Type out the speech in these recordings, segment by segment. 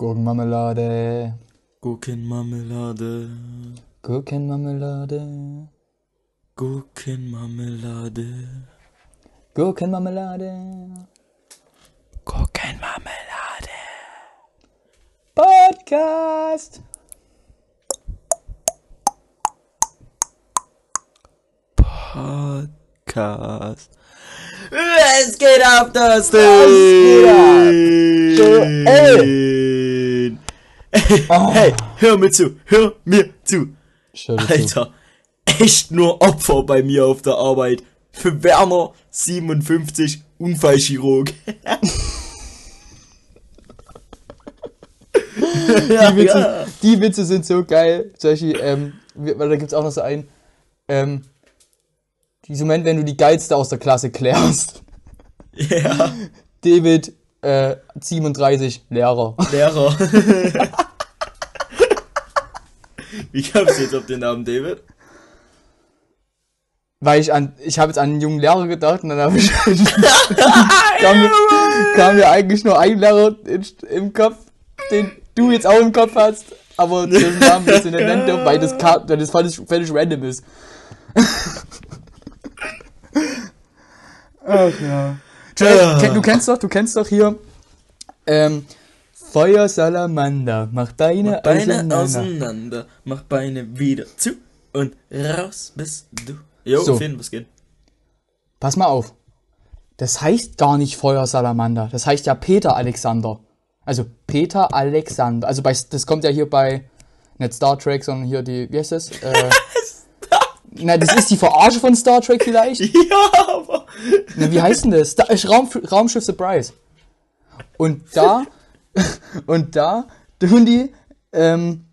Gurkenmarmelade. Gurkenmarmelade. Gurkenmarmelade. Gurkenmarmelade. Gurkenmarmelade. Gurkenmarmelade. Podcast. Podcast. Es geht ab, das geht ab? Joel. Hey, hör mir zu, hör mir zu. Alter, echt nur Opfer bei mir auf der Arbeit. Für Werner 57 Unfallchirurg. Die Witze, die Witze sind so geil. Solche, ähm, wir- weil da gibt's auch noch so einen, ähm, diesen Moment, wenn du die Geilste aus der Klasse klärst. Ja, David, äh, 37, Lehrer. Lehrer. Wie kamst du jetzt auf den Namen David? Weil ich an, ich habe jetzt an einen jungen Lehrer gedacht und dann habe ich, kam, mir, kam mir eigentlich nur ein Lehrer in, im Kopf, den du jetzt auch im Kopf hast, aber den Namen jetzt in der nennen weil das, ka- weil das völlig, völlig random ist. Ach ja. Kenn- du kennst doch, du kennst doch hier, ähm, Feuersalamander, mach Beine, Mach Beine auseinander. auseinander, mach Beine wieder zu und raus bist du. Jo, So. Finn, was geht? Pass mal auf. Das heißt gar nicht Feuersalamander. Das heißt ja Peter Alexander. Also Peter Alexander. Also bei, das kommt ja hier bei, nicht Star Trek, sondern hier die, wie heißt das? Äh, na, das ist die Verarsche von Star Trek vielleicht. Ja, aber. Na, wie heißt denn das? Da ist Raum, Raumschiff Surprise. Und da, und da tun die, ähm,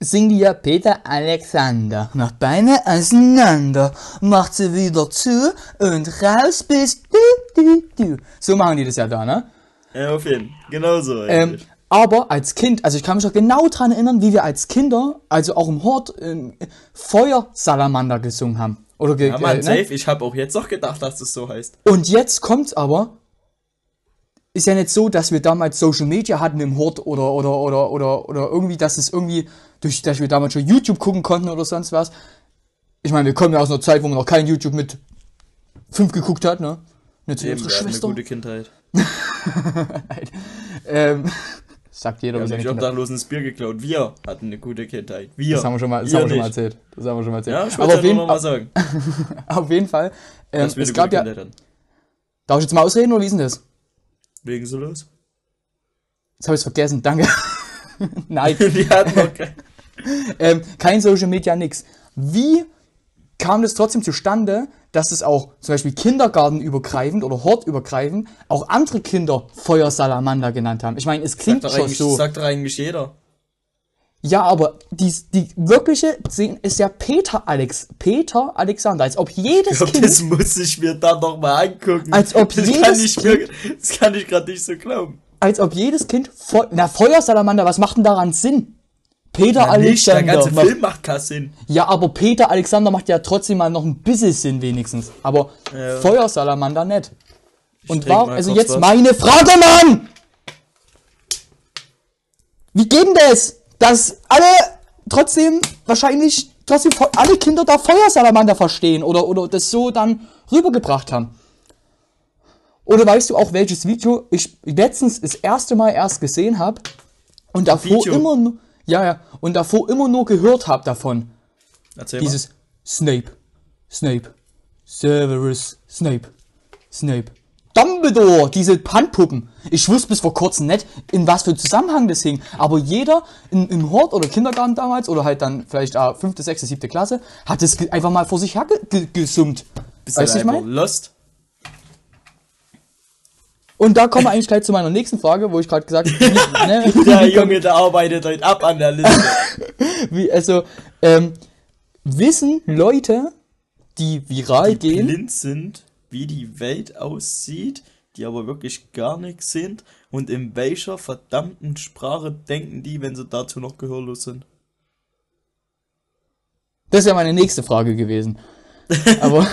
singen die ja Peter Alexander. Macht Beine auseinander, macht sie wieder zu und raus bist du, du, du. So machen die das ja da, ne? Ja, auf jeden Fall. Genau so. Ähm, aber als Kind, also ich kann mich noch genau dran erinnern, wie wir als Kinder, also auch im Hort, ähm, Feuersalamander gesungen haben. Oder ge ja, Mann, äh, ne? safe. Ich habe auch jetzt noch gedacht, dass das so heißt. Und jetzt kommt's aber. Ist ja nicht so, dass wir damals Social Media hatten im Hort oder, oder, oder, oder, oder irgendwie, dass es irgendwie, durch, dass wir damals schon YouTube gucken konnten oder sonst was. Ich meine, wir kommen ja aus einer Zeit, wo man noch kein YouTube mit fünf geguckt hat, ne? Nicht so Eben, unsere hatten eine Schwester. gute Kindheit. Ähm, sagt jeder, Wir haben nicht obdachlosen das Bier geklaut. Wir hatten eine gute Kindheit. Wir. Das haben wir schon mal, das haben wir schon mal erzählt. Das haben wir schon mal erzählt. Ja, ich Aber wollte auf jeden, mal sagen. auf jeden Fall, ähm, es gab ja, darf ich jetzt mal ausreden oder wie ist denn das? Wegen so los? Jetzt habe ich vergessen, danke. Nein. Die hatten noch kein... ähm, kein Social Media, nix. Wie kam das trotzdem zustande, dass es auch zum Beispiel kindergartenübergreifend oder hortübergreifend auch andere Kinder Feuersalamander genannt haben? Ich meine, es klingt Sagt schon so. sagt doch eigentlich jeder. Ja, aber die, die wirkliche Szene ist ja Peter Alex, Peter Alexander, als ob jedes Ich glaub, Kind, das muss ich mir dann noch mal angucken. Als ob das jedes kann ich mir, Kind- Das kann ich gerade nicht so glauben. als ob jedes Kind, Feu na Feuersalamander, was macht denn daran Sinn? Peter Ja, nicht, der Alexander. ganze macht- Film macht keinen Sinn. Ja, aber Peter Alexander macht ja trotzdem mal noch ein bisschen Sinn wenigstens. Aber Ja. Feuersalamander nicht. Und trink war, mal also jetzt was. meine Frage, Mann! Wie geht denn das? Dass alle trotzdem wahrscheinlich trotzdem alle Kinder da Feuersalamander verstehen oder, oder das so dann rübergebracht haben. Oder weißt du auch, welches Video ich letztens das erste Mal erst gesehen habe und davor Video? immer nur, ja, ja, und davor immer nur gehört habe davon. Erzähl Dieses Snape, Snape, Severus Snape, Snape. Dumbledore, diese Handpuppen. Ich wusste bis vor kurzem nicht, in was für Zusammenhang das hing. Aber jeder in, im Hort oder Kindergarten damals, oder halt dann vielleicht äh, fünfte, sechste, siebte Klasse, hat es ge- einfach mal vor sich her ge ge gesummt. Bist Weißt du, ich meine? lost? Und da kommen wir eigentlich gleich zu meiner nächsten Frage, wo ich gerade gesagt habe, ne, Der Junge, der arbeitet heute ab an der Liste. wie, also, ähm, wissen Leute, die viral die gehen, blind sind, wie die Welt aussieht, die aber wirklich gar nichts sind und in welcher verdammten Sprache denken die, wenn sie dazu noch gehörlos sind? Das wäre meine nächste Frage gewesen. aber,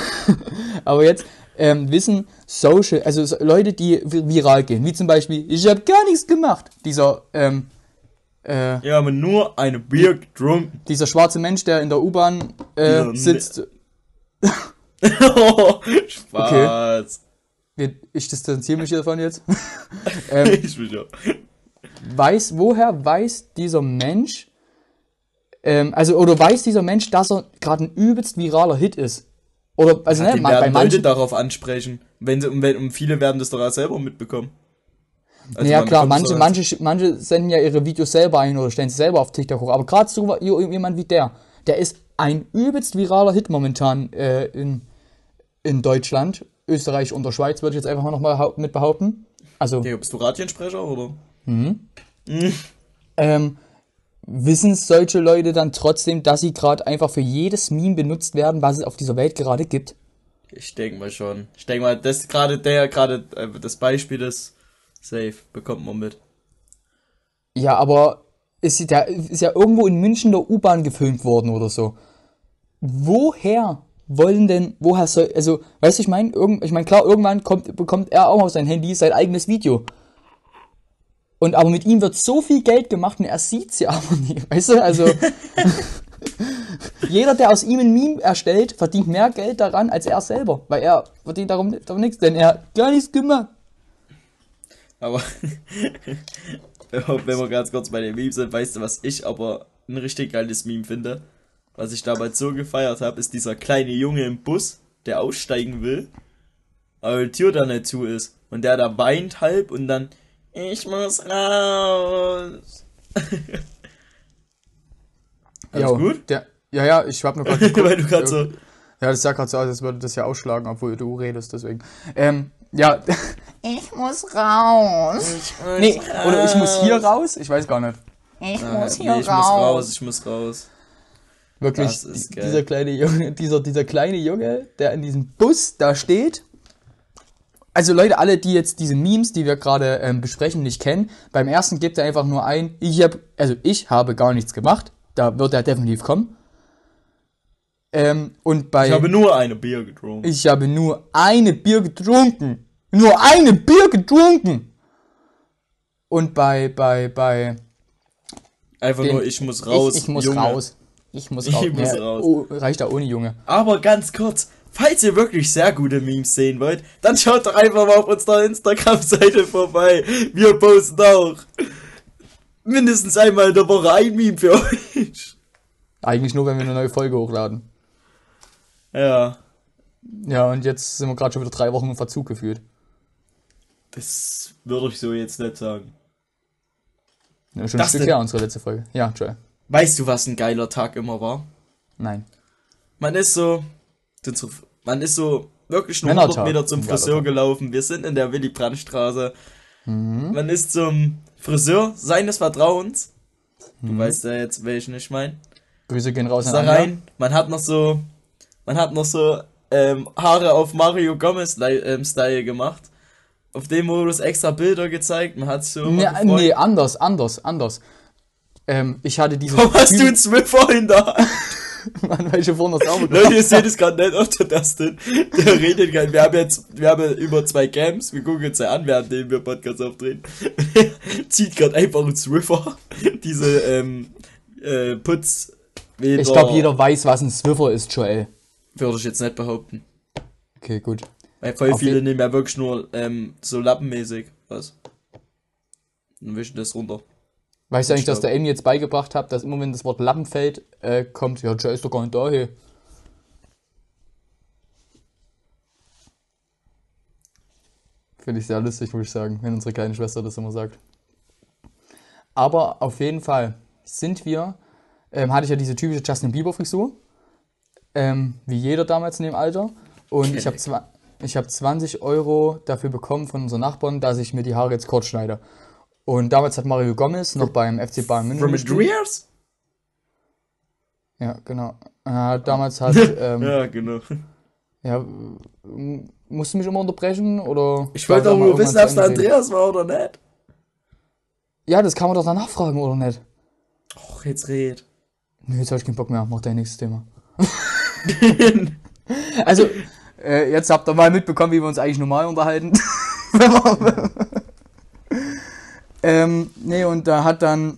aber jetzt ähm, wissen Social, also so Leute, die vi- viral gehen, wie zum Beispiel, ich habe gar nichts gemacht. Dieser, ähm, Äh, Wir haben nur eine Bier getrunken. dieser schwarze Mensch, der in der U-Bahn Ja, äh, sitzt. Spaß. Wir- Ich distanziere mich davon jetzt. ähm, Ich bin ja. weiß, woher weiß dieser Mensch, ähm, also, oder weiß dieser Mensch, dass er gerade ein übelst viraler Hit ist? Oder, also, ne, Den ma- bei werden Leute manchen, darauf ansprechen. Wenn sie, und, wenn, und viele werden das doch auch selber mitbekommen. Also ja klar, manche, manche, manche senden ja ihre Videos selber ein oder stellen sie selber auf TikTok hoch. Aber gerade so jemand wie der, der ist ein übelst viraler Hit momentan äh, in, in Deutschland, Österreich und der Schweiz, würde ich jetzt einfach mal nochmal mit behaupten. Also, Ja, bist du Radiensprecher oder? ähm, wissen solche Leute dann trotzdem, dass sie gerade einfach für jedes Meme benutzt werden, was es auf dieser Welt gerade gibt? Ich denke mal schon. Ich denke mal, das gerade der, gerade äh, das Beispiel ist safe, bekommt man mit. Ja, aber ist, der ist ja irgendwo in München der U-Bahn gefilmt worden oder so. Woher wollen denn, woher soll, also, weißt du, ich meine, irgend, ich meine, klar, irgendwann kommt, bekommt er auch auf sein Handy sein eigenes Video. Und aber mit ihm wird so viel Geld gemacht und er sieht's ja aber nie, weißt du, also. jeder, der aus ihm ein Meme erstellt, verdient mehr Geld daran als er selber, weil er verdient darum, darum nichts, denn er hat gar nichts gemacht. Aber wenn wir- wenn wir ganz kurz bei den Memes sind, weißt du, was ich aber ein richtig geiles Meme finde? Was ich damals so gefeiert habe, ist dieser kleine Junge im Bus, der aussteigen will, aber die Tür dann nicht zu ist. Und der da weint halb und dann, ich muss raus. Alles Jo, gut? Der, ja, ja, ich hab nur gerade geguckt. Weil du gerade so, Ja, das sah gerade so aus, als würde das ja ausschlagen, obwohl du redest, deswegen. Ähm, ja. Ich muss raus. Nee, oder ich muss hier raus? Ich weiß gar nicht. Ich Ah, nee, ich muss raus, ich muss raus. Wirklich, Das ist geil. dieser kleine Junge, dieser, dieser kleine Junge, der in diesem Bus da steht. Also Leute, alle, die jetzt diese Memes, die wir gerade ähm, besprechen, nicht kennen, beim ersten gibt er einfach nur ein, ich habe, also ich habe gar nichts gemacht. Da wird er definitiv kommen. Ähm, und bei Ich habe nur eine Bier getrunken. Ich habe nur eine Bier getrunken. Nur eine Bier getrunken. Und bei, bei, bei. Einfach den- nur, ich muss raus. Ich, ich muss Junge. raus. Ich muss Ich raus. muss Ja, raus. Oh, reicht da ohne Junge. Aber ganz kurz, falls ihr wirklich sehr gute Memes sehen wollt, dann schaut doch einfach mal auf unserer Instagram-Seite vorbei. Wir posten auch mindestens einmal in der Woche ein Meme für euch. Eigentlich nur, wenn wir eine neue Folge hochladen. Ja, Ja, und jetzt sind wir gerade schon wieder drei Wochen im Verzug gefühlt. das würde ich so jetzt nicht sagen. Ja, schon ein Das Stück denn? her, unsere letzte Folge. Ja, Joel. Weißt du, was ein geiler Tag immer war? Nein. Man ist so, man ist so wirklich nur Männertag. 100 Meter zum Friseur gelaufen. Wir sind in der Willy-Brandt-Straße. Mhm. Man ist zum Friseur seines Vertrauens. Mhm. Du weißt ja jetzt, welchen ich meine. Grüße gehen raus da rein. Man hat noch so, man hat noch so ähm, Haare auf Mario Gomez ähm, Style gemacht. Auf dem Modus extra Bilder gezeigt. Man hat so Nee, nee, anders, anders, anders. Ähm, ich hatte diese. Warum hast du einen Zwiffer in der Hand? Mann, weil ich vorhin das sauber Leute, ihr seht es gerade nicht auf der Dustin. Der redet gerade. Wir haben jetzt, wir haben über zwei Cams. Wir gucken uns ja an, während wir Podcast aufdrehen. Zieht gerade einfach einen Swiffer. Diese, ähm, äh, Putz. Ich glaube, jeder weiß, was ein Swiffer ist, Joel. Würde ich jetzt nicht behaupten. Okay, gut. Weil voll Auf viele nehmen ja wirklich nur, ähm, so lappenmäßig. Was? Und wischen das runter. Weißt du eigentlich, dass der Amy jetzt beigebracht hat, dass immer wenn das Wort Lappen fällt, äh, kommt, ja, Joel ist doch gar nicht da hier. Finde ich sehr lustig, muss ich sagen, wenn unsere kleine Schwester das immer sagt. Aber auf jeden Fall sind wir, ähm, hatte ich ja diese typische Justin Bieber Frisur, ähm, wie jeder damals in dem Alter. Und ich habe ich hab 20 Euro dafür bekommen von unseren Nachbarn, dass ich mir die Haare jetzt kurz schneide. Und damals hat Mario Gomez noch beim FC Bayern München From. Drears? Ja, genau. Äh, damals hat, ähm, ja. Ja, genau. m- musst du mich immer unterbrechen oder? Ich wollte doch nur wissen, ob es. Andreas war oder nicht. Ja, das kann man doch danach fragen, oder nicht? Och, jetzt red. Nö, jetzt hab ich keinen Bock mehr. Mach dein nächstes Thema. also, äh, jetzt habt ihr mal mitbekommen, wie wir uns eigentlich normal unterhalten. ähm, nee, und da hat dann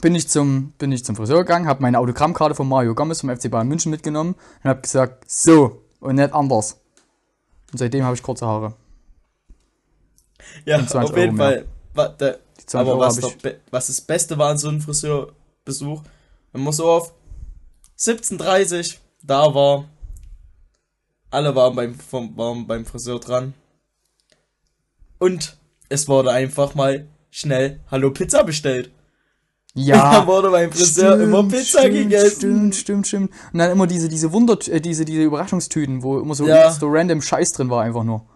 bin ich zum, bin ich zum Friseur gegangen, habe meine Autogrammkarte von Mario Gomez vom FC Bayern München mitgenommen und habe gesagt, so und nicht anders. Und seitdem habe ich kurze Haare. Ja, Und 20 auf jeden Euro. Fall. Wa- der, Die 20 aber Euro was, doch was das Beste war an so einem Friseurbesuch, man so auf 17.30 da war, alle waren beim, vom, waren beim Friseur dran. Und es wurde einfach mal schnell Hallo Pizza bestellt. Ja. Da wurde beim Friseur immer Pizza stimmt, gegessen. Stimmt, stimmt, stimmt. Und dann immer diese, diese Wunder, äh, diese, diese Überraschungstüten, wo immer so, Ja. so random Scheiß drin war, einfach nur.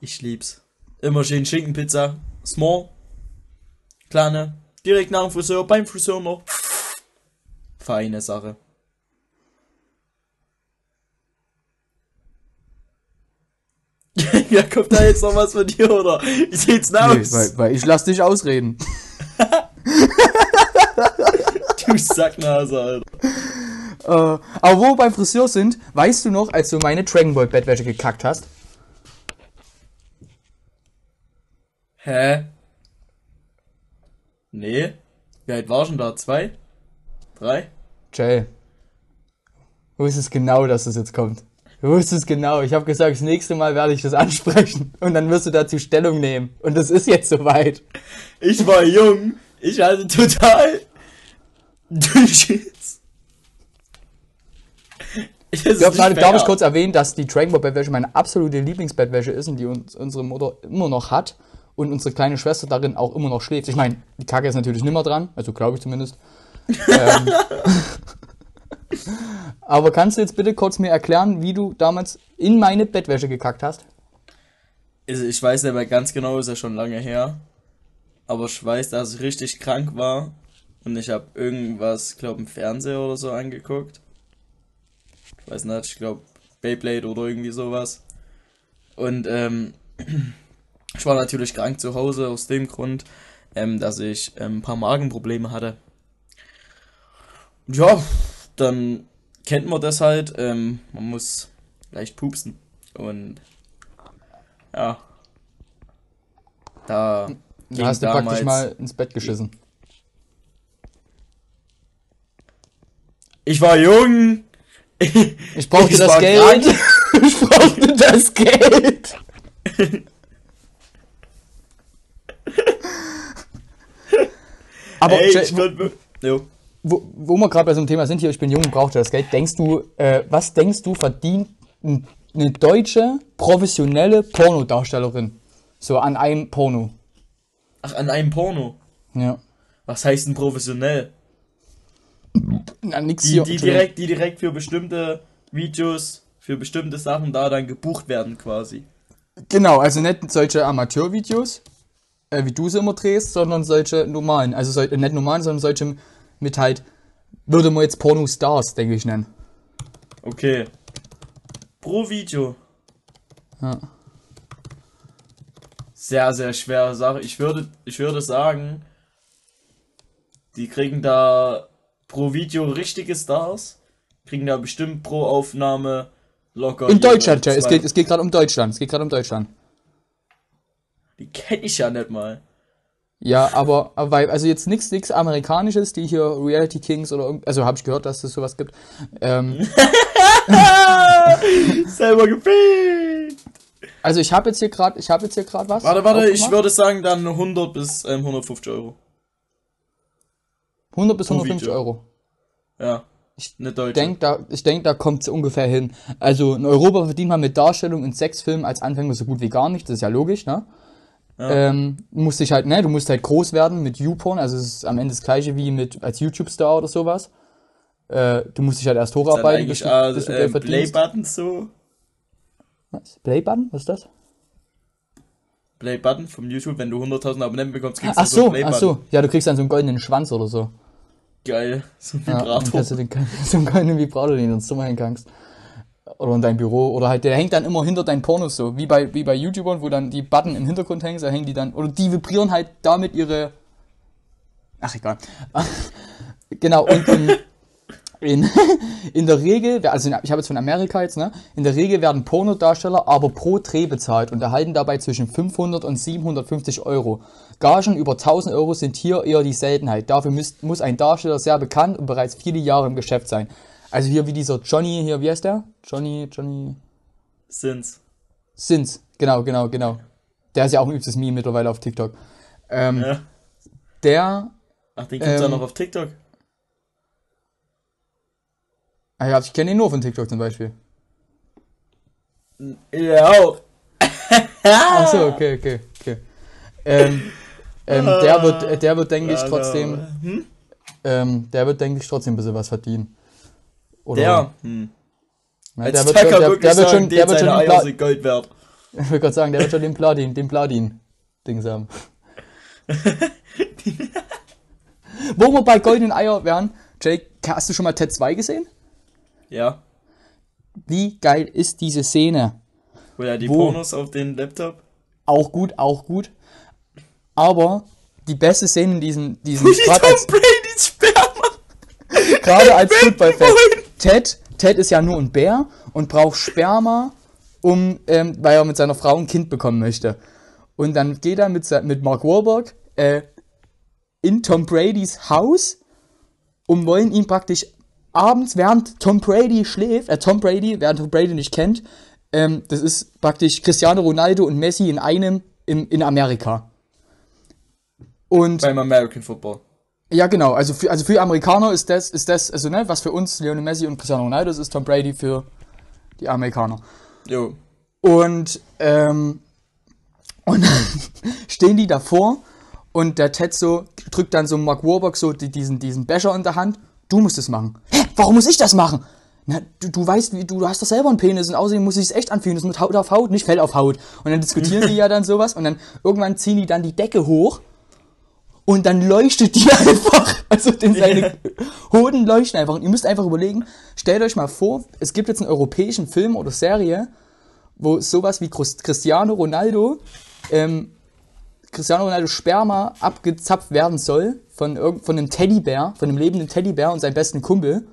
Ich lieb's. Immer schön Schinkenpizza. Small. Kleine. Direkt nach dem Friseur, beim Friseur noch. Feine Sache. ja, kommt da jetzt noch was von dir, oder? Wie sieht's denn Nee, aus? weil, weil ich lass dich ausreden. du Sacknase, Alter. Äh, aber wo wir beim Friseur sind, weißt du noch, als du meine Dragon Ball Bettwäsche gekackt hast? Hä? Nee. Wie alt war schon da? Zwei? Drei? Jay. Du wusstest genau, dass das jetzt kommt. Du wusstest genau. Ich habe gesagt, das nächste Mal werde ich das ansprechen. Und dann wirst du dazu Stellung nehmen. Und das ist jetzt soweit. Ich war jung. Ich hatte total. Ich Ich habe gerade, glaube ich, kurz erwähnt, dass die Dragon Ball Bettwäsche meine absolute Lieblingsbettwäsche ist und die uns, unsere Mutter immer noch hat und unsere kleine Schwester darin auch immer noch schläft. Ich meine, die Kacke ist natürlich nimmer dran, also glaube ich zumindest. ähm, aber kannst du jetzt bitte kurz mir erklären, wie du damals in meine Bettwäsche gekackt hast? Also ich weiß nicht mehr ganz genau, ist ja schon lange her. Aber ich weiß, dass ich richtig krank war. Und ich habe irgendwas, glaube im Fernseher oder so angeguckt. Ich weiß nicht, ich glaube Beyblade oder irgendwie sowas. Und ähm, ich war natürlich krank zu Hause aus dem Grund, ähm, dass ich ähm, ein paar Magenprobleme hatte. Und ja, dann kennt man das halt. Ähm, man muss leicht pupsen. Und ja. Da Da hast du praktisch mal ins Bett geschissen. Ich war jung. Ich brauchte Ich das Geld. ich brauchte das Geld. Aber Ey, ich. Jo. Wo, wo wir gerade bei so einem Thema sind hier, ich bin jung und brauchte das Geld, denkst du, äh, was denkst du, verdient eine deutsche professionelle Pornodarstellerin so an einem Porno? Ach, an einem Porno. Ja. Was heißt denn professionell? Na, nix Die, hier. die, direkt, die direkt für bestimmte Videos, für bestimmte Sachen da dann gebucht werden quasi. Genau, also nicht solche Amateurvideos, äh, wie du sie immer drehst, sondern solche normalen. Also sol nicht normalen, sondern solche mit halt, würde man jetzt Pornostars, denke ich, nennen. Okay. Pro Video. Ja. Sehr, sehr schwere Sache. Ich würde, ich würde sagen, die kriegen da pro Video richtige Stars. Kriegen da bestimmt pro Aufnahme locker. In Deutschland, ja. Es geht, es geht gerade um Deutschland. Es geht gerade um Deutschland. Die kenne ich ja nicht mal. Ja, aber, weil, also jetzt nichts nix Amerikanisches, die hier Reality Kings oder irgend, also habe ich gehört, dass es sowas gibt. Ähm, Selber gefickt. also ich habe jetzt hier gerade, ich habe jetzt hier gerade was. Warte, warte, ich würde sagen dann 100 bis ähm, 150 Euro. 100 bis pro 150 Video. Euro. Ja. Eine deutsche. Denk, da, ich denke, da kommt es ungefähr hin. Also in Europa verdient man mit Darstellung in sechs Filmen als Anfänger so gut wie gar nicht, das ist ja logisch, ne? Ähm, musst dich halt, ne, du musst halt groß werden mit YouPorn, also es ist am Ende das gleiche wie mit als YouTube-Star oder sowas. Äh, du musst dich halt erst hocharbeiten, bis du, äh, bis du äh, Geld verdienst. Play-Button so. Was? Playbutton? Was ist das? Play-Button vom YouTube, wenn du 100.000 Abonnenten bekommst, kriegst Ach du so so, einen ach Play-Button. so. Ja, du kriegst dann so einen goldenen Schwanz oder so. Geil. So ein Ja, Vibrator. kannst du den, so einen goldenen Vibrator, den du ins Zimmer hängen kannst. Oder in dein Büro. Oder halt, der hängt dann immer hinter deinen Pornos so. Wie bei, wie bei YouTubern, wo dann die Button im Hintergrund hängen, da hängen die dann, oder die vibrieren halt damit ihre, ach egal. genau, und, ähm, in, in der Regel, also ich habe jetzt von Amerika jetzt, ne? In der Regel werden Pornodarsteller aber pro Dreh bezahlt und erhalten dabei zwischen 500 und 750 Euro. Gagen über 1000 Euro sind hier eher die Seltenheit. Dafür müsst, muss ein Darsteller sehr bekannt und bereits viele Jahre im Geschäft sein. Also hier wie dieser Johnny, hier, wie heißt der? Johnny, Johnny Sind's. Sins. Genau, genau, genau. Der ist ja auch ein übstes Meme mittlerweile auf TikTok. Ähm, Ja. Der, Ach, den gibt's Ähm, noch auf TikTok. ah ja, ich kenne ihn nur von TikTok zum Beispiel. Ja, auch. Ach so, okay, okay, okay. Ähm, ähm, der wird, der wird, denke ich, trotzdem, Hm? ähm, der wird, denke ich, trotzdem ein bisschen was verdienen. Oder, Der. Hm. Ja, Als der wird, Tucker schon, der, wirklich der wird sagen, schon, der wird schon Eier sind Gold wert. ich wollte gerade sagen, der wird schon den Platin, den Platin-Dings haben. Wo wir bei goldenen Eier wären, Jake, hast du schon mal Ted 2 gesehen? Ja. Wie geil ist diese Szene? Wo er die Wo? Pornos auf den Laptop. Auch gut, auch gut. Aber die beste Szene in diesem, Tom Brady's Sperma. gerade als Footballfan. Ted, Ted ist ja nur ein Bär und braucht Sperma, um, ähm, weil er mit seiner Frau ein Kind bekommen möchte. Und dann geht er mit, mit Mark Wahlberg äh, in Tom Bradys Haus und wollen ihn praktisch abends, während Tom Brady schläft, äh, Tom Brady, wer Tom Brady nicht kennt, ähm, das ist praktisch Cristiano Ronaldo und Messi in einem im, in Amerika. Und Beim American Football. Ja, genau. Also für, also für Amerikaner ist das, ist das, also ne, was für uns Lionel Messi und Cristiano Ronaldo ist, ist Tom Brady für die Amerikaner. Jo. Und, ähm, und dann stehen die davor und der Ted so drückt dann so Mark Warburg so die, diesen, diesen Becher in der Hand. Du musst es machen. Hä? Warum muss ich das machen? Na, du, du weißt, wie, du, du hast doch selber einen Penis und außerdem muss ich es echt anfühlen. Das ist mit Haut auf Haut, nicht Fell auf Haut. Und dann diskutieren die ja dann sowas und dann irgendwann ziehen die dann die Decke hoch und dann leuchtet die einfach. Also denn seine Hoden leuchten einfach. Und ihr müsst einfach überlegen, stellt euch mal vor, es gibt jetzt einen europäischen Film oder Serie, wo sowas wie Cristiano Ronaldo, ähm, Cristiano Ronaldo Sperma abgezapft werden soll von, von einem Teddybär, von einem lebenden Teddybär und seinem besten Kumpel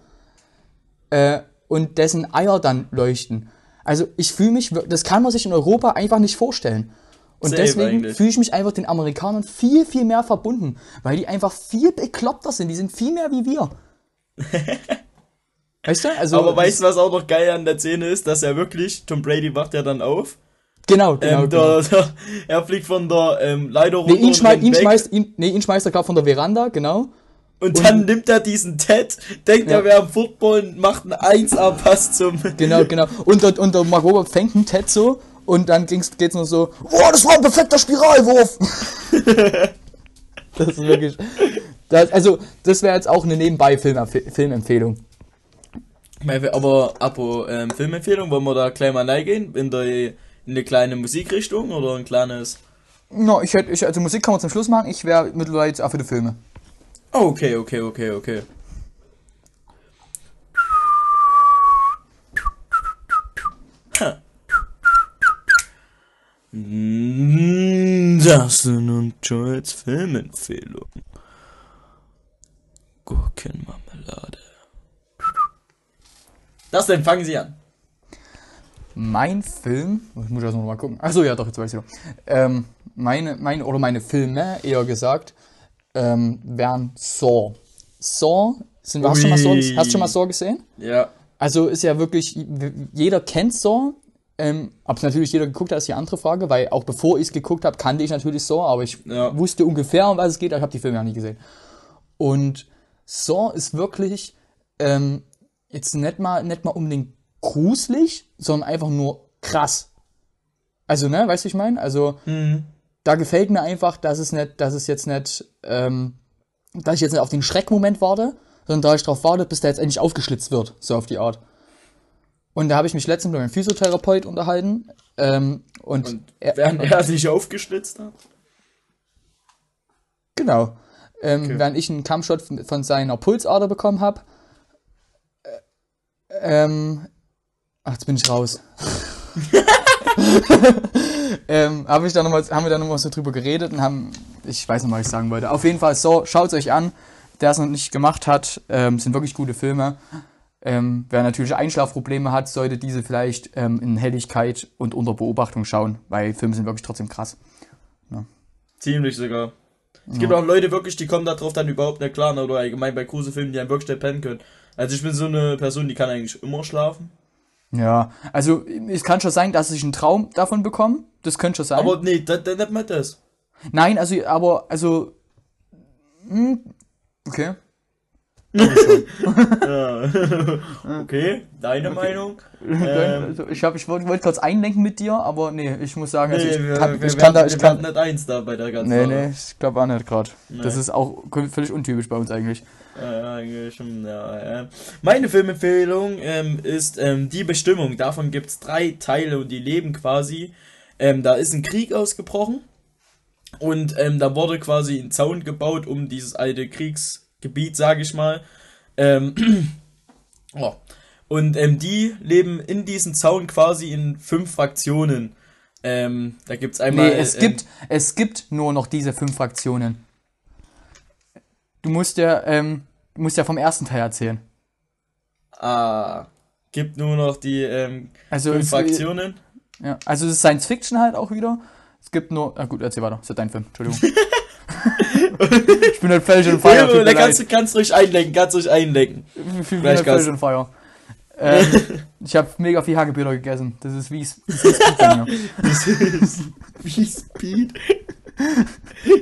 äh, und dessen Eier dann leuchten. Also ich fühle mich, das kann man sich in Europa einfach nicht vorstellen. Und Safe deswegen fühle ich mich einfach den Amerikanern viel, viel mehr verbunden, weil die einfach viel bekloppter sind. Die sind viel mehr wie wir. weißt du? Also, Aber weißt du, was auch noch geil an der Szene ist? Dass er wirklich, Tom Brady wacht ja dann auf. genau, genau, ähm, genau. der, der, er fliegt von der ähm, Leiter runter Nee, ihn, und schmei ihn schmeißt, ihn, nee, ihn schmeißt er gerade von der Veranda, genau. Und dann nimmt er diesen Ted, denkt Ja. er wäre am Football und macht einen 1A-Pass zum. Genau, genau. Und der, und der Mark fängt einen Ted so und dann ging's, geht's nur so, oh, das war ein perfekter Spiralwurf. das ist wirklich, das, also, das wäre jetzt auch eine Nebenbei-Filmempfehlung. Aber apropos ähm, Filmempfehlung, wollen wir da gleich mal reingehen? In, der, in eine kleine Musikrichtung oder ein kleines. No, ich hätte, ich, also Musik kann man zum Schluss machen, ich wäre mittlerweile jetzt auch für die Filme. Oh, okay, okay, okay, okay. Das sind und Joels Filmempfehlung. Gurkenmarmelade. Das denn, fangen Sie an. Mein Film, ich muss das noch mal gucken. Achso, ja, doch, jetzt weiß ich noch. Ähm, meine, meine, oder meine Filme, eher gesagt, ähm, wären Saw. Saw, sind, hast, du schon mal Saw hast du schon mal Saw gesehen? Ja. Also ist ja wirklich, jeder kennt Saw. Ähm, ob es natürlich jeder geguckt hat, ist die andere Frage, weil auch bevor ich es geguckt habe, kannte ich natürlich Saw, aber ich Ja. wusste ungefähr, um was es geht, aber ich habe die Filme ja nie gesehen. Und Saw ist wirklich ähm, jetzt nicht mal, nicht mal unbedingt gruselig, sondern einfach nur krass. Also, ne, weißt du, ich meine? Also, Mhm. da gefällt mir einfach, dass es nicht, dass es jetzt nicht, ähm, dass ich jetzt nicht auf den Schreckmoment warte, sondern da ich darauf warte, bis der jetzt endlich aufgeschlitzt wird, so auf die Art. Und da habe ich mich letztens mit meinem Physiotherapeut unterhalten. Ähm, und, Und er, während er sich aufgeschlitzt hat. genau. Ähm, Okay. Während ich einen Kampfshot von, von seiner Pulsader bekommen habe. Ähm, ach, jetzt bin ich raus. ähm, hab ich da noch mal, haben wir da nochmal so drüber geredet und haben, ich weiß noch mal, was ich sagen wollte. Auf jeden Fall, so, schaut euch an. der es noch nicht gemacht hat, ähm, sind wirklich gute Filme. Ähm, wer natürlich Einschlafprobleme hat, sollte diese vielleicht ähm, in Helligkeit und unter Beobachtung schauen, weil Filme sind wirklich trotzdem krass. Ziemlich sogar. Es gibt auch Leute wirklich, die kommen darauf dann überhaupt nicht klar, ne, oder allgemein bei Gruselfilmen, die einem wirklich nicht pennen können. Also ich bin so eine Person, die kann eigentlich immer schlafen. Ja, also es kann schon sein, dass ich einen Traum davon bekomme. Das könnte schon sein. Aber nee, das, das nicht mal das. Nein, also, aber, also. Hm, okay. Ja. okay, deine Meinung. Ähm, Also ich hab, ich wollte wollte kurz einlenken mit dir, aber nee, ich muss sagen, also nee, ich, wir, kann, wir, ich wir kann da, werden- ich wir kann, nicht eins da bei der ganzen nee, Sache. nee, ich glaube auch nicht gerade. Das ist auch völlig untypisch bei uns eigentlich. Ja, eigentlich ja, ja. Meine Filmempfehlung ähm, ist ähm, Die Bestimmung. Davon gibt es drei Teile und die leben quasi. Ähm, da ist ein Krieg ausgebrochen und ähm, da wurde quasi ein Zaun gebaut um dieses alte Kriegsgebiet, sage ich mal. Ähm, oh. Und ähm, die leben in diesem Zaun quasi in fünf Fraktionen. Ähm, da gibt es einmal. Nee, es ähm, gibt, es gibt nur noch diese fünf Fraktionen. Du musst ja, ähm, du musst ja vom ersten Teil erzählen. Ah, gibt nur noch die ähm, Also, fünf es, Fraktionen. ja, also es ist Science Fiction halt auch wieder. Es gibt nur, na gut, erzähl weiter, das ist dein Film, Entschuldigung. ich bin halt völlig Ja, tut mir da kannst du kannst ruhig einlenken, kannst ruhig einlenken. Ich bin halt völlig on fire. Ähm, ich habe mega viel Hagebilder gegessen. Das ist wie ist gut bei mir. Das ist wie Speed.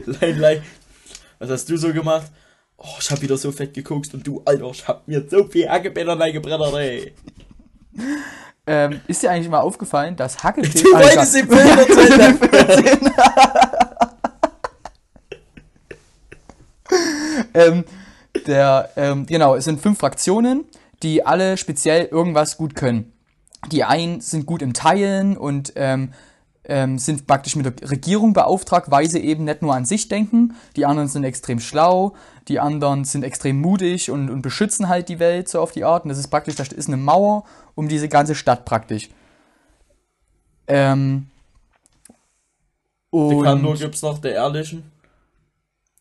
Lein, lein. Was hast du so gemacht? Oh, ich hab wieder so fett geguckt und du, Alter, ich hab mir so viel Hackebänder reingebrettert, ey. Ähm, ist dir eigentlich mal aufgefallen, dass Hackepilz... Du wolltest den Film erzählen. ähm, der, ähm, genau, es sind fünf Fraktionen, die alle speziell irgendwas gut können. Die einen sind gut im Teilen und ähm, ähm, sind praktisch mit der Regierung beauftragt, weil sie eben nicht nur an sich denken. Die anderen sind extrem schlau, die anderen sind extrem mutig und, und beschützen halt die Welt so auf die Art. Und das ist praktisch, das ist eine Mauer um diese ganze Stadt praktisch. Ähm, und Dekando gibt's noch, der Ehrlichen.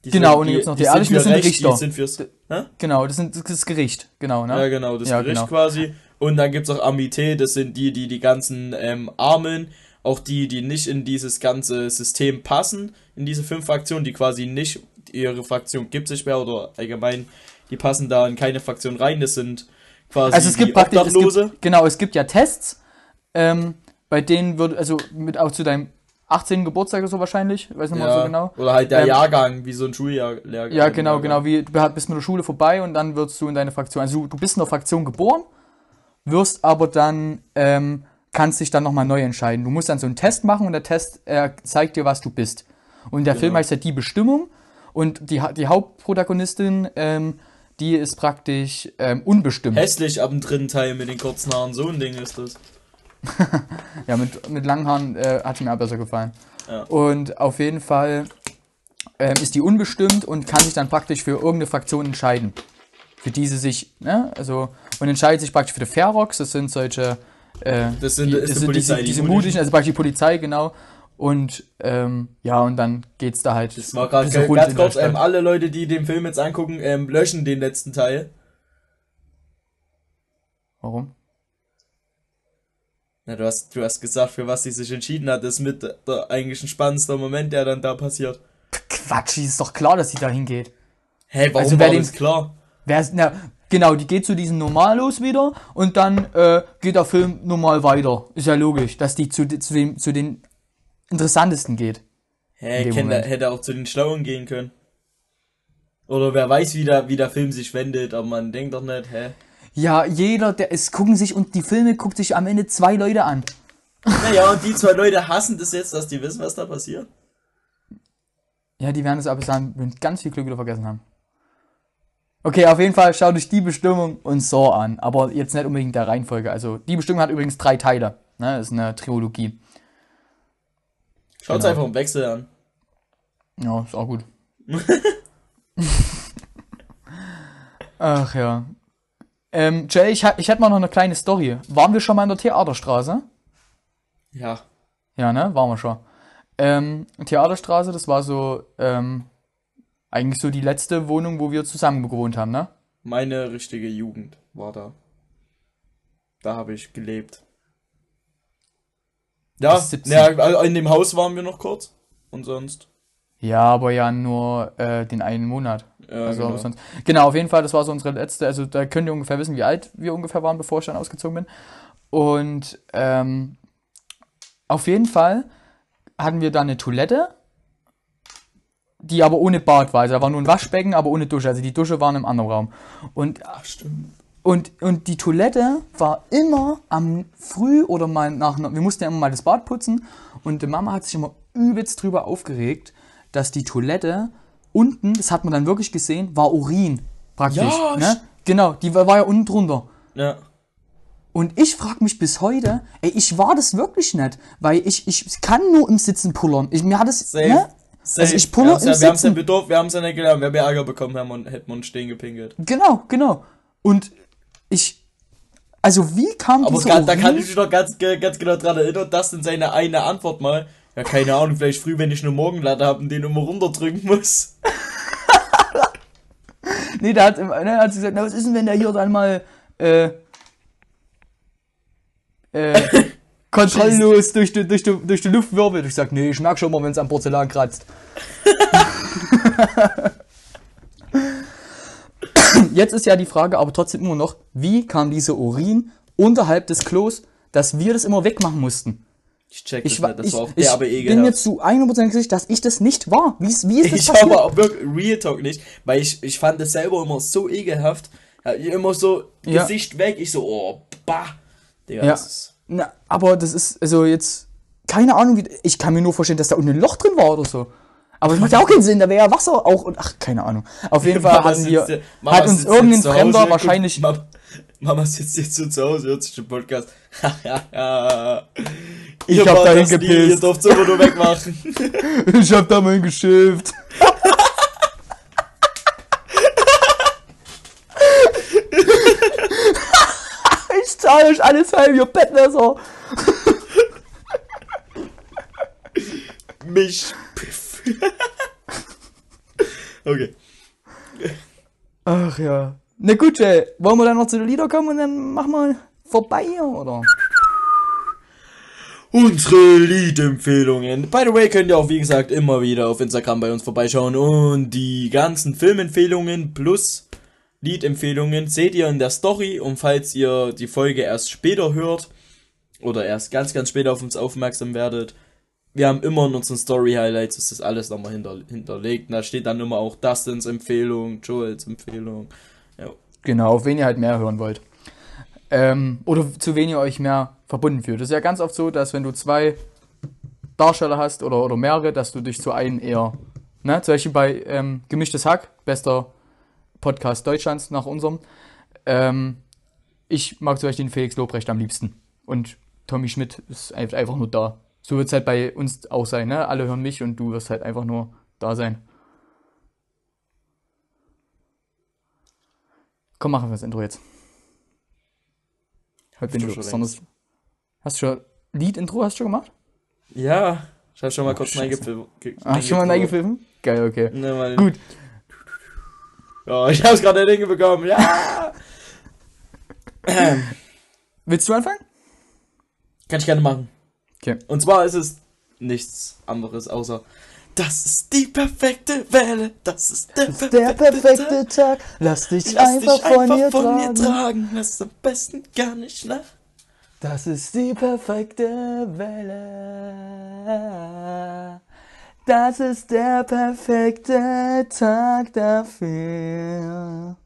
Die Genau, sind- und dann gibt's noch die sind Ehrlichen, das sind Recht, Richter. Die sind fürs, hä? genau, das, sind, das ist das Gericht, genau, ne? Ja, genau, das Ja, Gericht genau. quasi. Und dann gibt's auch Amité, das sind die, die die ganzen ähm, Armen, auch die, die nicht in dieses ganze System passen, in diese fünf Fraktionen, die quasi nicht, ihre Fraktion gibt sich mehr oder allgemein, die passen da in keine Fraktion rein, das sind quasi Also es gibt die praktisch, es Obdachlose. gibt, genau, es gibt ja Tests, ähm, bei denen wird, also mit auch zu deinem 18. Geburtstag oder so wahrscheinlich, weiß nicht mal ja, so genau. Oder halt der Ähm, Jahrgang, wie so ein Schuljahr. Lehrgang- Ja, genau, genau, wie, du bist mit der Schule vorbei und dann wirst du in deine Fraktion, also du, bist in der Fraktion geboren, wirst aber dann, ähm, kannst dich dann nochmal neu entscheiden. Du musst dann so einen Test machen und der Test äh, zeigt dir, was du bist. Und der Film heißt ja Die Bestimmung und die, die Hauptprotagonistin, ähm, die ist praktisch ähm, unbestimmt. Hässlich ab dem dritten Teil mit den kurzen Haaren, so ein Ding ist das. Ja, mit, mit langen Haaren äh, hat mir auch besser gefallen. Ja. Und auf jeden Fall ähm, ist die unbestimmt und kann sich dann praktisch für irgendeine Fraktion entscheiden. Für die sie sich, ne, also, und entscheidet sich praktisch für die Ferox, das sind solche, äh, Das sind- die, das sind Polizei, diese, die diese Mutigen. also praktisch die Polizei, genau. Und, ähm, ja, und dann geht's da halt. Das war gerade ganz kurz, ähm, alle Leute, die den Film jetzt angucken, ähm, löschen den letzten Teil. Warum? Na, du hast, du hast gesagt, für was sie sich entschieden hat, ist mit der eigentlich ein spannendster Moment, der dann da passiert. Quatsch, ist doch klar, dass sie da hingeht. Hey, warum Also, war das klar? Wer ist, na, genau, die geht zu diesem Normallos wieder und dann äh, geht der Film normal weiter. Ist ja logisch, dass die zu, zu, dem, zu den interessantesten geht. Hey, in dem kennt, hätte auch zu den Schlauen gehen können. Oder wer weiß, wie der, wie der Film sich wendet, aber man denkt doch nicht, hä? Ja, jeder, der es gucken sich und die Filme guckt sich am Ende zwei Leute an. Naja, und die zwei Leute hassen das jetzt, dass die wissen, was da passiert. Ja, die werden es aber sagen, mit ganz viel Glück wieder vergessen haben. Okay, auf jeden Fall schaut euch die Bestimmung und Saw an, aber jetzt nicht unbedingt der Reihenfolge. Also die Bestimmung hat übrigens drei Teile. Ne, ist eine Trilogie. Schaut's Genau. einfach im Wechsel an. Ja, ist auch gut. Ach ja. Ähm, Jay, ich, ich hätte mal noch eine kleine Story. Waren wir schon mal in der Theaterstraße? Ja. Ja, ne? Waren wir schon. Ähm, Theaterstraße, das war so, ähm, Eigentlich so die letzte Wohnung, wo wir zusammen gewohnt haben, ne? Meine richtige Jugend war da. Da habe ich gelebt. Ja, Bis 17. ja, also in dem Haus waren wir noch kurz. Und sonst. Ja, aber ja nur äh, den einen Monat. Ja, also genau. sonst. Genau, auf jeden Fall, das war so unsere letzte. Also da könnt ihr ungefähr wissen, wie alt wir ungefähr waren, bevor ich dann ausgezogen bin. Und ähm, auf jeden Fall hatten wir da eine Toilette, die aber ohne Bad war. Also da war nur ein Waschbecken, aber ohne Dusche. Also die Dusche waren im anderen Raum. Und Ach, stimmt. und, und die Toilette war immer am Früh oder mal nach, wir mussten ja immer mal das Bad putzen und die Mama hat sich immer übelst drüber aufgeregt, dass die Toilette unten, das hat man dann wirklich gesehen, war Urin praktisch. Ja, ne? Genau, die war, war ja unten drunter. Ja. Und ich frage mich bis heute, ey, ich war das wirklich nicht, weil ich, ich kann nur im Sitzen pullern. Ich, mir hat es, Safe. ne? Safe. Also ich wir pulle haben's im ja, wir haben's ja Sitzen. bedurft, wir haben es ja nicht gelernt. Wir haben ja Ärger bekommen, haben und hätten wir uns stehen gepinkelt. Genau, genau. Und ich, also wie kam Aber diese ga- da kann ich mich noch ganz, ganz genau dran erinnern, dass in seine eine Antwort mal, ja keine Ahnung, vielleicht früh, wenn ich eine Morgenlatte habe und den immer runterdrücken muss. Nee, da hat, ne, hat sie gesagt, na, was ist denn, wenn der hier dann mal, äh, äh, kontrolllos durch die, durch, die, durch die Luft wirbelt? Ich sag, nee, ich merk schon mal, wenn es am Porzellan kratzt. Jetzt ist ja die Frage, aber trotzdem immer noch, wie kam diese Urin unterhalb des Klos, dass wir das immer wegmachen mussten? Ich check Ich, das wa- nicht, das ich, war auch ich derbe bin ekelhaft. mir zu 100% sicher, dass ich das nicht war. Wie ist, wie ist das Ich passiert? aber auch wirklich Real Talk nicht, weil ich, ich fand es selber immer so ekelhaft. Immer so Ja. Gesicht weg, ich so, oh, bah. Digga, Ja. das ist, Na, aber das ist, also jetzt, keine Ahnung, wie, ich kann mir nur vorstellen, dass da unten ein Loch drin war oder so. Aber das macht ja auch keinen Sinn, da wäre ja Wasser auch und, ach, keine Ahnung. Auf jeden Fall hatten wir, hat uns irgendein Fremder wahrscheinlich, Guckt, Mama, sitzt jetzt so zu Hause, hört sich den Podcast. Ich Ihr hab wart dahin das nie, gepisst. Ihr dürft immer nur wegmachen. ich hab da mal geschifft. ich zahle euch alles heim, ihr Bettmesser. Mich. Piff. okay. Ach ja. Na gut, Jay, wollen wir dann noch zu den Lieder kommen und dann machen wir vorbei, oder? Unsere Liedempfehlungen. By the way, könnt ihr auch, wie gesagt, immer wieder auf Instagram bei uns vorbeischauen. Und die ganzen Filmempfehlungen plus Liedempfehlungen seht ihr in der Story. Und falls ihr die Folge erst später hört oder erst ganz, ganz später auf uns aufmerksam werdet, wir haben immer in unseren Story-Highlights ist das alles nochmal hinter, hinterlegt. Und da steht dann immer auch Dustins Empfehlung, Joels Empfehlung. Genau, auf wen ihr halt mehr hören wollt. Ähm, oder zu wen ihr euch mehr verbunden fühlt. Das ist ja ganz oft so, dass wenn du zwei Darsteller hast oder, oder mehrere, dass du dich zu einem eher, ne, zum Beispiel bei ähm, Gemischtes Hack, bester Podcast Deutschlands nach unserem, ähm, ich mag zum Beispiel den Felix Lobrecht am liebsten. Und Tommy Schmidt ist ein- einfach nur da. So wird es halt bei uns auch sein, ne? Alle hören mich und du wirst halt einfach nur da sein. Komm, machen wir das Intro jetzt. Heute bin du besonders. Hast du schon Lied-Intro hast du schon gemacht? Ja, ich habe schon mal Oh, kurz reingepfiffen. Hast du schon mal eingepfiffen? Geil, okay. Ne, mal Gut. Ja, ich hab's gerade Dinge bekommen. Ja. Willst du anfangen? Kann ich gerne machen. Okay. Und zwar ist es nichts anderes außer das ist die perfekte Welle, das ist der, Der perfekte Tag, lass dich Lass einfach, dich von, dir, von tragen. mir tragen, lass am besten gar nicht nach. Das ist die perfekte Welle. Das ist der perfekte Tag dafür.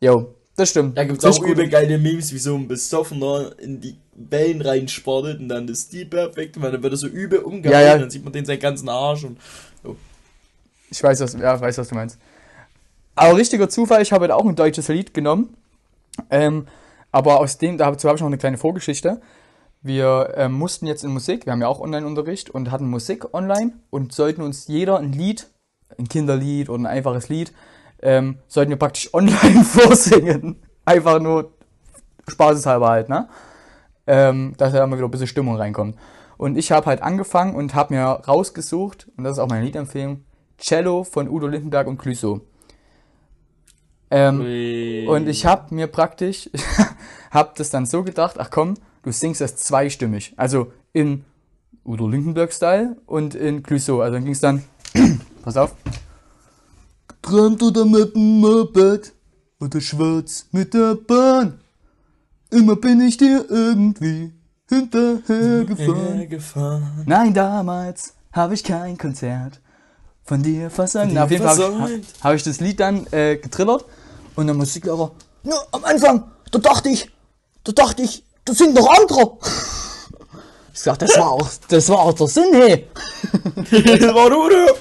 Jo, das stimmt. Da gibt's Richtig auch übel geile Memes, wie so ein Besoffener in die Wellen reinsportet und dann ist die perfekte, weil dann wird er so übel umgehauen, Ja, ja. dann sieht man den seinen ganzen Arsch und Ich weiß, was, ja, weiß, was du meinst. Aber richtiger Zufall, ich habe heute auch ein deutsches Lied genommen. Ähm, aber aus dem, dazu habe ich noch eine kleine Vorgeschichte. Wir ähm, mussten jetzt in Musik, wir haben ja auch Online-Unterricht und hatten Musik online und sollten uns jeder ein Lied, ein Kinderlied oder ein einfaches Lied, ähm, sollten wir praktisch online vorsingen. Einfach nur spaßeshalber halt, ne? Ähm, dass da mal wieder ein bisschen Stimmung reinkommt. Und ich habe halt angefangen und habe mir rausgesucht, und das ist auch meine Liedempfehlung, Cello von Udo Lindenberg und Clüso. Ähm, und ich habe mir praktisch, hab das dann so gedacht, ach komm, du singst das zweistimmig. Also in Udo Lindenberg-Style und in Clüso. Also dann ging's dann, pass auf. Geträumt oder mit dem Moped oder schwarz mit der Bahn. Immer bin ich dir irgendwie hinterhergefahren. gefahren. Nein, damals habe ich kein Konzert von dir versangen. Na, auf jeden Fall habe ich, hab ich das Lied dann äh, getrillert und der Musiklehrer, ja, am Anfang, da dachte ich, da dachte ich, das sind doch andere. Ich sag, das war auch, das war auch der Sinn, hey. Das war Udo!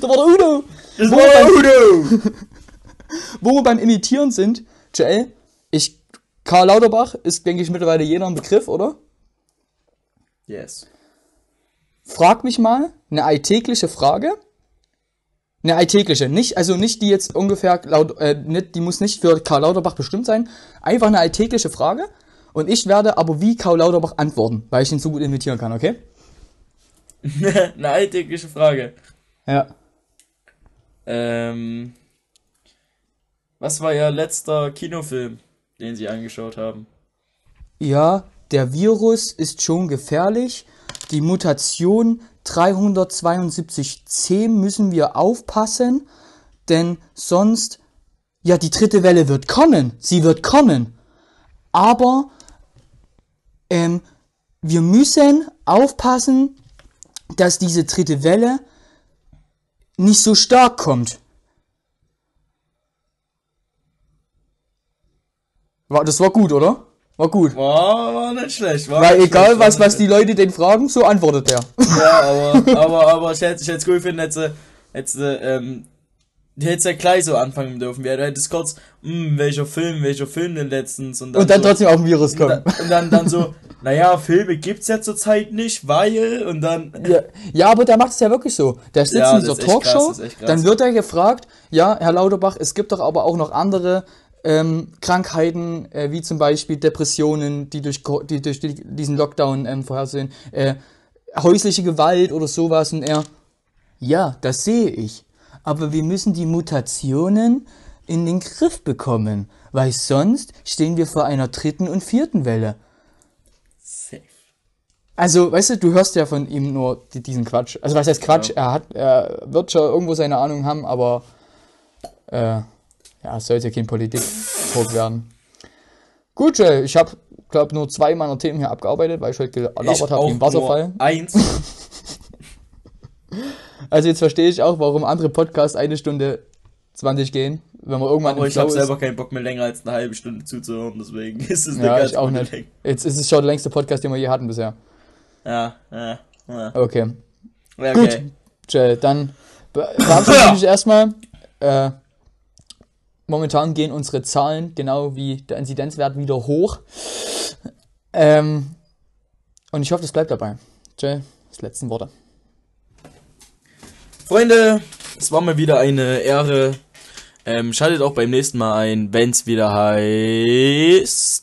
Da war der Udo. Das Wo, wir beim, wo wir beim Imitieren sind, Joel, ich, Karl Lauterbach ist, denke ich, mittlerweile jeder ein Begriff, oder? Yes. frag mich mal eine alltägliche Frage. Eine alltägliche, nicht, also nicht die jetzt ungefähr laut, äh, nicht, die muss nicht für Karl Lauterbach bestimmt sein. Einfach eine alltägliche Frage. Und ich werde aber wie Karl Lauterbach antworten, weil ich ihn so gut imitieren kann, okay? Eine alltägliche Frage. Ja. Ähm. Was war Ihr letzter Kinofilm, den Sie angeschaut haben? Ja, der Virus ist schon gefährlich. Die Mutation 372c müssen wir aufpassen, denn sonst, ja, die dritte Welle wird kommen. Sie wird kommen. Aber ähm, wir müssen aufpassen, dass diese dritte Welle nicht so stark kommt. War, das war gut, oder? War gut. War, war nicht schlecht. War Weil nicht egal, schlecht, was, was die Leute den fragen, so antwortet er. Ja, aber, aber, aber ich hätte, es cool finden, hätte, hätte, ähm, du hättest ja gleich so anfangen dürfen. Ja, du hättest kurz, hm, welcher Film, welcher Film denn letztens? Und dann, Und dann so, trotzdem auf den Virus und dann, kommen. und dann, dann so, naja, Filme gibt's ja zurzeit nicht, weil, und dann, Ja, ja, aber der macht es ja wirklich so. Der sitzt Ja, in dieser Talkshow, krass. dann wird er gefragt, ja, Herr Lauterbach, es gibt doch aber auch noch andere ähm, Krankheiten, äh, wie zum Beispiel Depressionen, die durch, die durch die, diesen Lockdown ähm, vorhersehen, äh, häusliche Gewalt oder sowas und er, ja, das sehe ich. Aber wir müssen die Mutationen in den Griff bekommen, weil sonst stehen wir vor einer dritten und vierten Welle. safe. Also, weißt du, du hörst ja von ihm nur die, diesen Quatsch. Also, was heißt Quatsch? Er hat, er wird schon irgendwo seine Ahnung haben, aber äh, ja, es sollte kein Politik-Talk werden. Gut, Jay, ich habe, glaube nur zwei meiner Themen hier abgearbeitet, weil ich heute gelabert habe wie ein Wasserfall. nur eins. Also, jetzt verstehe ich auch, warum andere Podcasts eine Stunde 20 gehen, wenn man irgendwann Aber ich habe selber keinen Bock mehr länger als eine halbe Stunde zuzuhören, deswegen ist es eine Ja, ganz ich auch nicht. Länge. Jetzt ist es schon der längste Podcast, den wir je hatten bisher. Ja, ja, ja. Okay. ja Gut, okay. Jay, dann verabschiede ich mich erstmal. Äh, momentan gehen unsere Zahlen, genau wie der Inzidenzwert, wieder hoch. Ähm, und ich hoffe, das bleibt dabei. Jay, das letzten Worte. Freunde, es war mir wieder eine Ehre. Ähm, schaltet auch beim nächsten Mal ein, wenn's wieder heißt.